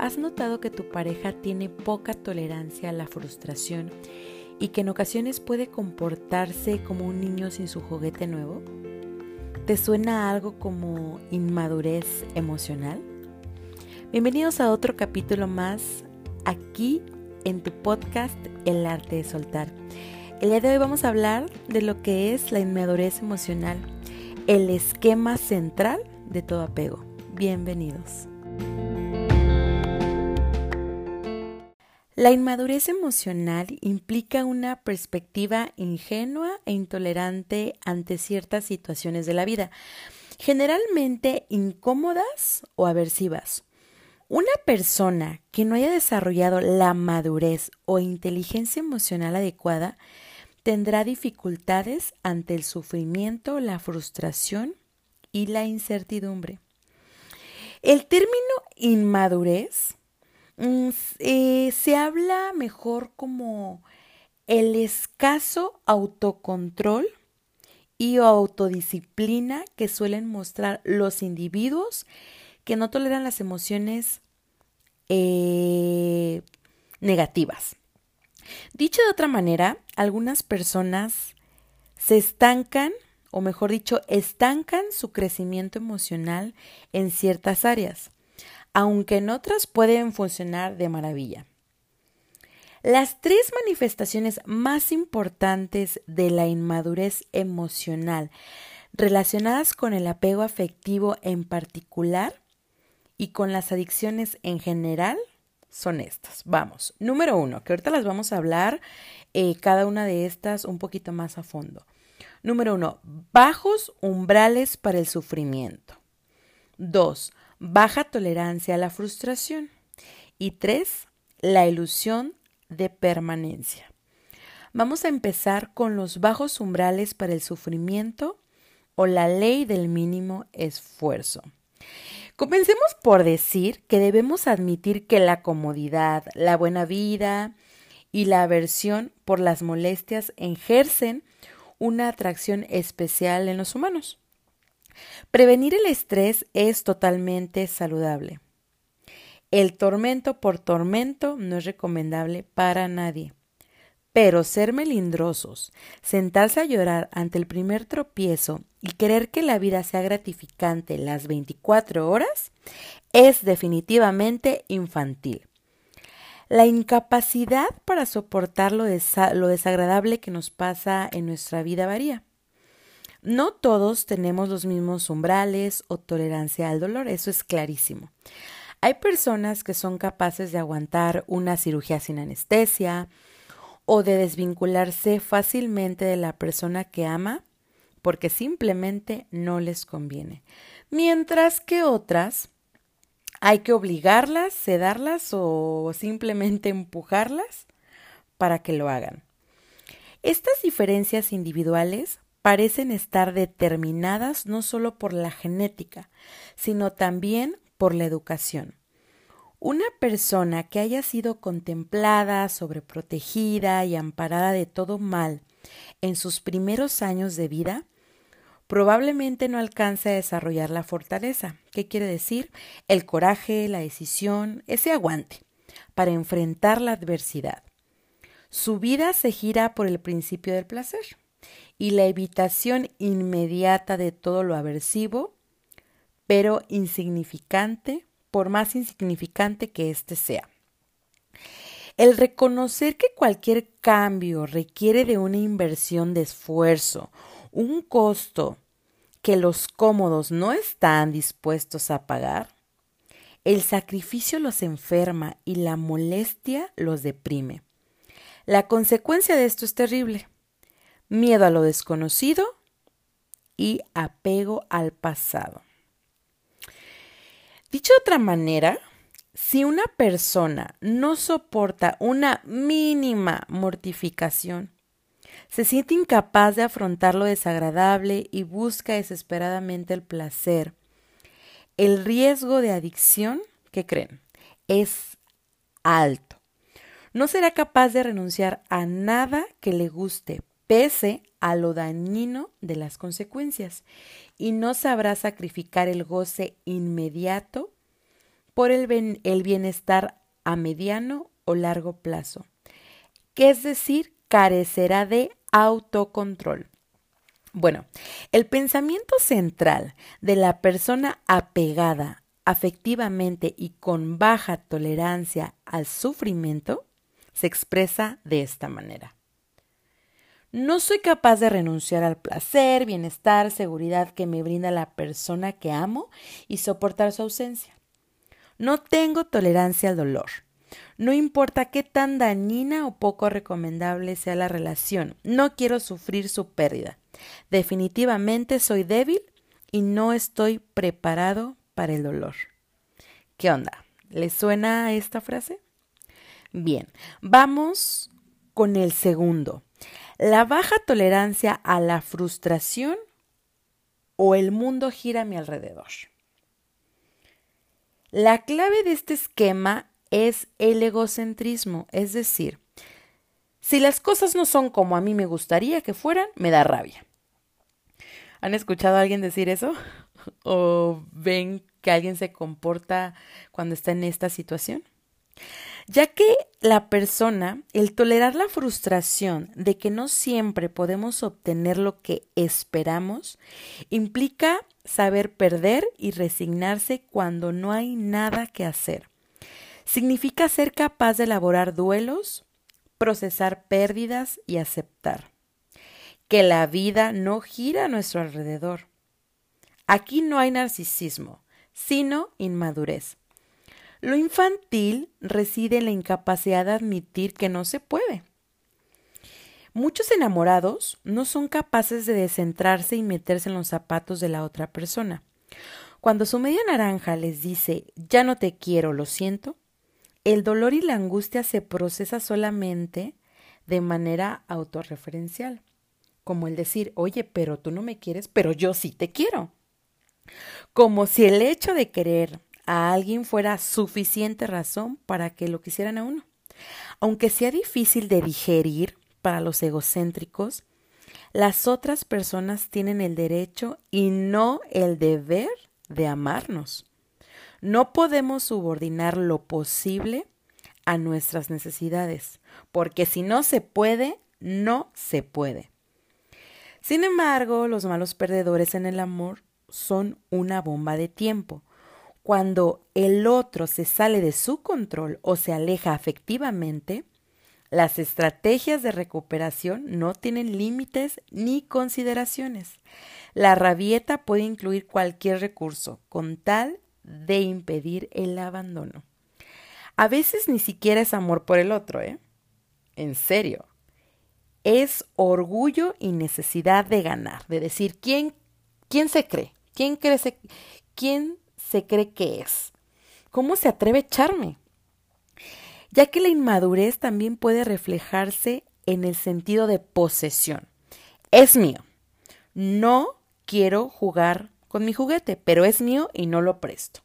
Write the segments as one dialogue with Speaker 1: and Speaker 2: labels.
Speaker 1: ¿Has notado que tu pareja tiene poca tolerancia a la frustración y que en ocasiones puede comportarse como un niño sin su juguete nuevo? ¿Te suena algo como inmadurez emocional? Bienvenidos a otro capítulo más aquí en tu podcast El arte de soltar. El día de hoy vamos a hablar de lo que es la inmadurez emocional, el esquema central de todo apego. Bienvenidos. La inmadurez emocional implica una perspectiva ingenua e intolerante ante ciertas situaciones de la vida, generalmente incómodas o aversivas. Una persona que no haya desarrollado la madurez o inteligencia emocional adecuada tendrá dificultades ante el sufrimiento, la frustración y la incertidumbre. El término inmadurez eh, se habla mejor como el escaso autocontrol y autodisciplina que suelen mostrar los individuos que no toleran las emociones eh, negativas. Dicho de otra manera, algunas personas se estancan, o mejor dicho, estancan su crecimiento emocional en ciertas áreas aunque en otras pueden funcionar de maravilla. Las tres manifestaciones más importantes de la inmadurez emocional relacionadas con el apego afectivo en particular y con las adicciones en general son estas. Vamos, número uno, que ahorita las vamos a hablar eh, cada una de estas un poquito más a fondo. Número uno, bajos umbrales para el sufrimiento. Dos, baja tolerancia a la frustración. Y tres, la ilusión de permanencia. Vamos a empezar con los bajos umbrales para el sufrimiento o la ley del mínimo esfuerzo. Comencemos por decir que debemos admitir que la comodidad, la buena vida y la aversión por las molestias ejercen una atracción especial en los humanos. Prevenir el estrés es totalmente saludable. El tormento por tormento no es recomendable para nadie. Pero ser melindrosos, sentarse a llorar ante el primer tropiezo y querer que la vida sea gratificante las 24 horas es definitivamente infantil. La incapacidad para soportar lo, desagradable que nos pasa en nuestra vida varía. No todos tenemos los mismos umbrales o tolerancia al dolor, eso es clarísimo. Hay personas que son capaces de aguantar una cirugía sin anestesia o de desvincularse fácilmente de la persona que ama porque simplemente no les conviene. Mientras que otras hay que obligarlas, sedarlas o simplemente empujarlas para que lo hagan. Estas diferencias individuales parecen estar determinadas no solo por la genética, sino también por la educación. Una persona que haya sido contemplada, sobreprotegida y amparada de todo mal en sus primeros años de vida, probablemente no alcance a desarrollar la fortaleza. ¿Qué quiere decir? El coraje, la decisión, ese aguante para enfrentar la adversidad. Su vida se gira por el principio del placer y la evitación inmediata de todo lo aversivo, pero insignificante, por más insignificante que éste sea. El reconocer que cualquier cambio requiere de una inversión de esfuerzo, un costo que los cómodos no están dispuestos a pagar, el sacrificio los enferma y la molestia los deprime. La consecuencia de esto es terrible miedo a lo desconocido y apego al pasado. Dicho de otra manera, si una persona no soporta una mínima mortificación, se siente incapaz de afrontar lo desagradable y busca desesperadamente el placer, el riesgo de adicción, ¿qué creen? Es alto. No será capaz de renunciar a nada que le guste, pese a lo dañino de las consecuencias, y no sabrá sacrificar el goce inmediato por el, bienestar a mediano o largo plazo, que es decir, carecerá de autocontrol. Bueno, el pensamiento central de la persona apegada afectivamente y con baja tolerancia al sufrimiento se expresa de esta manera. No soy capaz de renunciar al placer, bienestar, seguridad que me brinda la persona que amo y soportar su ausencia. No tengo tolerancia al dolor. No importa qué tan dañina o poco recomendable sea la relación, no quiero sufrir su pérdida. Definitivamente soy débil y no estoy preparado para el dolor. ¿Qué onda? ¿Le suena esta frase? Bien, vamos con el segundo. La baja tolerancia a la frustración o el mundo gira a mi alrededor. La clave de este esquema es el egocentrismo, es decir, si las cosas no son como a mí me gustaría que fueran, me da rabia. ¿Han escuchado a alguien decir eso? ¿O ven que alguien se comporta cuando está en esta situación? Ya que la persona, el tolerar la frustración de que no siempre podemos obtener lo que esperamos, implica saber perder y resignarse cuando no hay nada que hacer. Significa ser capaz de elaborar duelos, procesar pérdidas y aceptar que la vida no gira a nuestro alrededor. Aquí no hay narcisismo, sino inmadurez. Lo infantil reside en la incapacidad de admitir que no se puede. Muchos enamorados no son capaces de descentrarse y meterse en los zapatos de la otra persona. Cuando su media naranja les dice ya no te quiero, lo siento, el dolor y la angustia se procesa solamente de manera autorreferencial, como el decir, oye, pero tú no me quieres, pero yo sí te quiero. Como si el hecho de querer a alguien fuera suficiente razón para que lo quisieran a uno. Aunque sea difícil de digerir para los egocéntricos, las otras personas tienen el derecho y no el deber de amarnos. No podemos subordinar lo posible a nuestras necesidades, porque si no se puede, no se puede. Sin embargo, los malos perdedores en el amor son una bomba de tiempo, cuando el otro se sale de su control o se aleja afectivamente, las estrategias de recuperación no tienen límites ni consideraciones. La rabieta puede incluir cualquier recurso con tal de impedir el abandono. A veces ni siquiera es amor por el otro, ¿eh? En serio. Es orgullo y necesidad de ganar, de decir quién, quién se cree, quién cree, quién se cree que es? ¿Cómo se atreve a echarme? Ya que la inmadurez también puede reflejarse en el sentido de posesión. Es mío. No quiero jugar con mi juguete, pero es mío y no lo presto.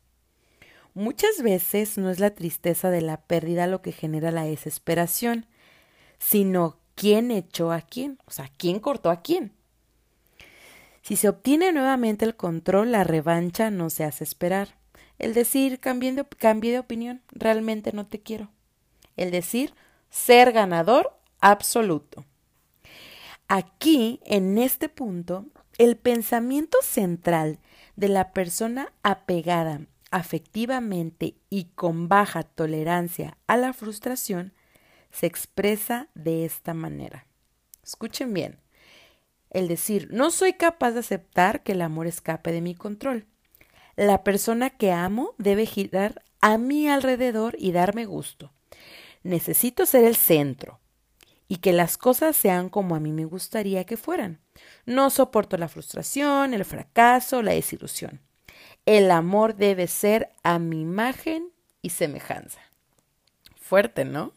Speaker 1: Muchas veces no es la tristeza de la pérdida lo que genera la desesperación, sino quién echó a quién, o sea, quién cortó a quién. Si se obtiene nuevamente el control, la revancha no se hace esperar. El decir, cambié de, opinión, realmente no te quiero. El decir, ser ganador absoluto. Aquí, en este punto, el pensamiento central de la persona apegada afectivamente y con baja tolerancia a la frustración se expresa de esta manera. Escuchen bien el decir, no soy capaz de aceptar que el amor escape de mi control. La persona que amo debe girar a mi alrededor y darme gusto. Necesito ser el centro y que las cosas sean como a mí me gustaría que fueran. No soporto la frustración, el fracaso, la desilusión. El amor debe ser a mi imagen y semejanza. Fuerte, ¿no?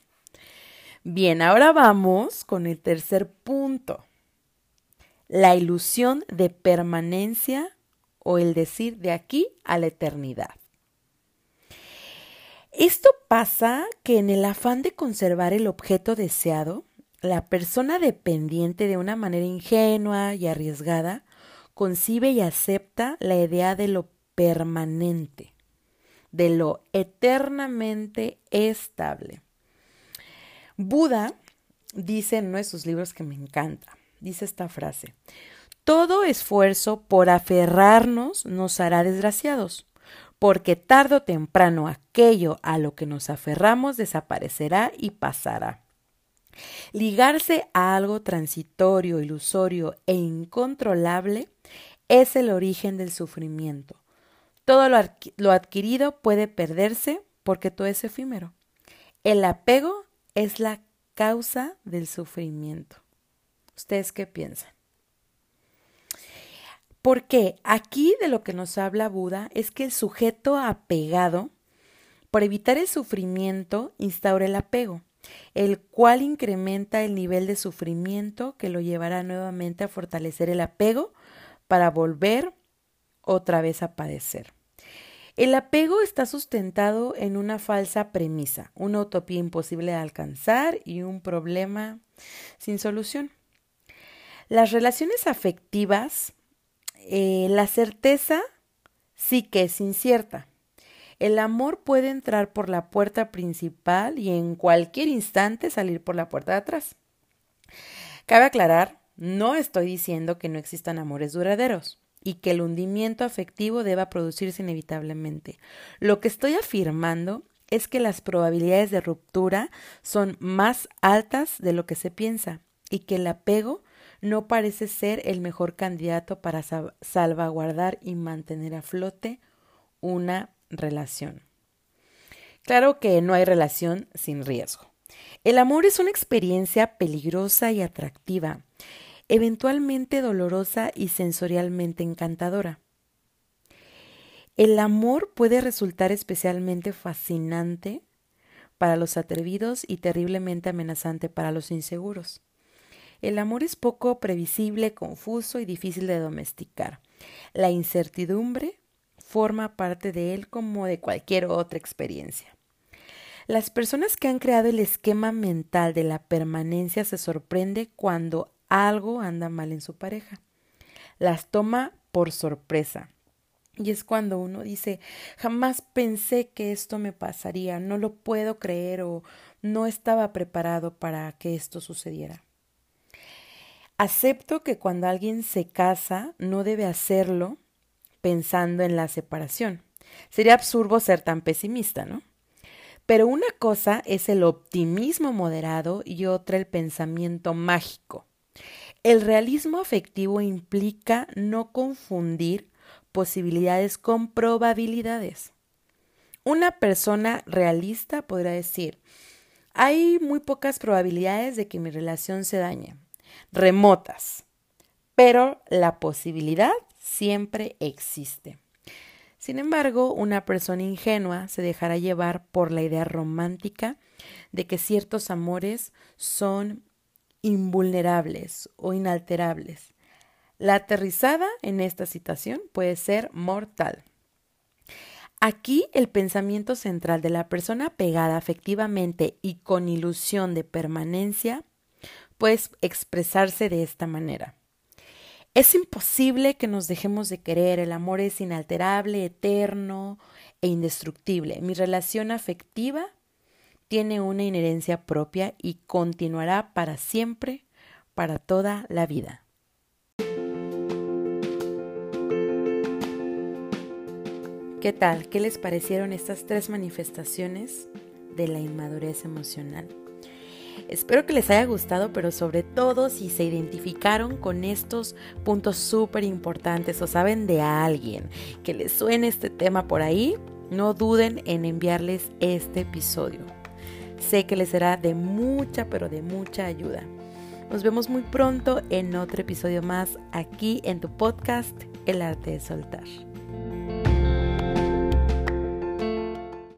Speaker 1: Bien, ahora vamos con el tercer punto la ilusión de permanencia o el decir de aquí a la eternidad. Esto pasa que en el afán de conservar el objeto deseado, la persona dependiente de una manera ingenua y arriesgada concibe y acepta la idea de lo permanente. de lo eternamente estable. Buda dice en uno de sus libros que me encanta, dice esta frase, todo esfuerzo por aferrarnos nos hará desgraciados, porque tarde o temprano aquello a lo que nos aferramos desaparecerá y pasará. Ligarse a algo transitorio, ilusorio e incontrolable es el origen del sufrimiento. Todo lo, adquirido puede perderse porque todo es efímero. El apego es la causa del sufrimiento. ¿Ustedes qué piensan? Porque aquí de lo que nos habla Buda es que el sujeto apegado, por evitar el sufrimiento, instaura el apego el cual incrementa el nivel de sufrimiento que lo llevará nuevamente a fortalecer el apego para volver otra vez a padecer. El apego está sustentado en una falsa premisa, una utopía imposible de alcanzar y un problema sin solución. Las relaciones afectivas, eh, la certeza sí que es incierta. El amor puede entrar por la puerta principal y en cualquier instante salir por la puerta de atrás. Cabe aclarar, no estoy diciendo que no existan amores duraderos y que el hundimiento afectivo deba producirse inevitablemente. Lo que estoy afirmando es que las probabilidades de ruptura son más altas de lo que se piensa y que el apego no parece ser el mejor candidato para salvaguardar y mantener a flote una relación. Claro que no hay relación sin riesgo. El amor es una experiencia peligrosa y atractiva, eventualmente dolorosa y sensorialmente encantadora. El amor puede resultar especialmente fascinante para los atrevidos y terriblemente amenazante para los inseguros. El amor es poco previsible, confuso y difícil de domesticar. La incertidumbre forma parte de él como de cualquier otra experiencia. Las personas que han creado el esquema mental de la permanencia se sorprende cuando algo anda mal en su pareja. Las toma por sorpresa. Y es cuando uno dice, jamás pensé que esto me pasaría, no lo puedo creer o no estaba preparado para que esto sucediera. Acepto que cuando alguien se casa no debe hacerlo pensando en la separación. Sería absurdo ser tan pesimista, ¿no? Pero una cosa es el optimismo moderado y otra el pensamiento mágico. El realismo afectivo implica no confundir posibilidades con probabilidades. Una persona realista podrá decir, hay muy pocas probabilidades de que mi relación se dañe, remotas, pero la posibilidad siempre existe. Sin embargo, una persona ingenua se dejará llevar por la idea romántica de que ciertos amores son invulnerables o inalterables. La aterrizada en esta situación puede ser mortal. Aquí el pensamiento central de la persona pegada afectivamente y con ilusión de permanencia puede expresarse de esta manera. Es imposible que nos dejemos de querer, el amor es inalterable, eterno e indestructible. Mi relación afectiva tiene una inherencia propia y continuará para siempre, para toda la vida. ¿Qué tal? ¿Qué les parecieron estas tres manifestaciones de la inmadurez emocional? Espero que les haya gustado, pero sobre todo si se identificaron con estos puntos súper importantes o saben de alguien que les suene este tema por ahí, no duden en enviarles este episodio. Sé que les será de mucha, pero de mucha ayuda. Nos vemos muy pronto en otro episodio más aquí en tu podcast El arte de soltar.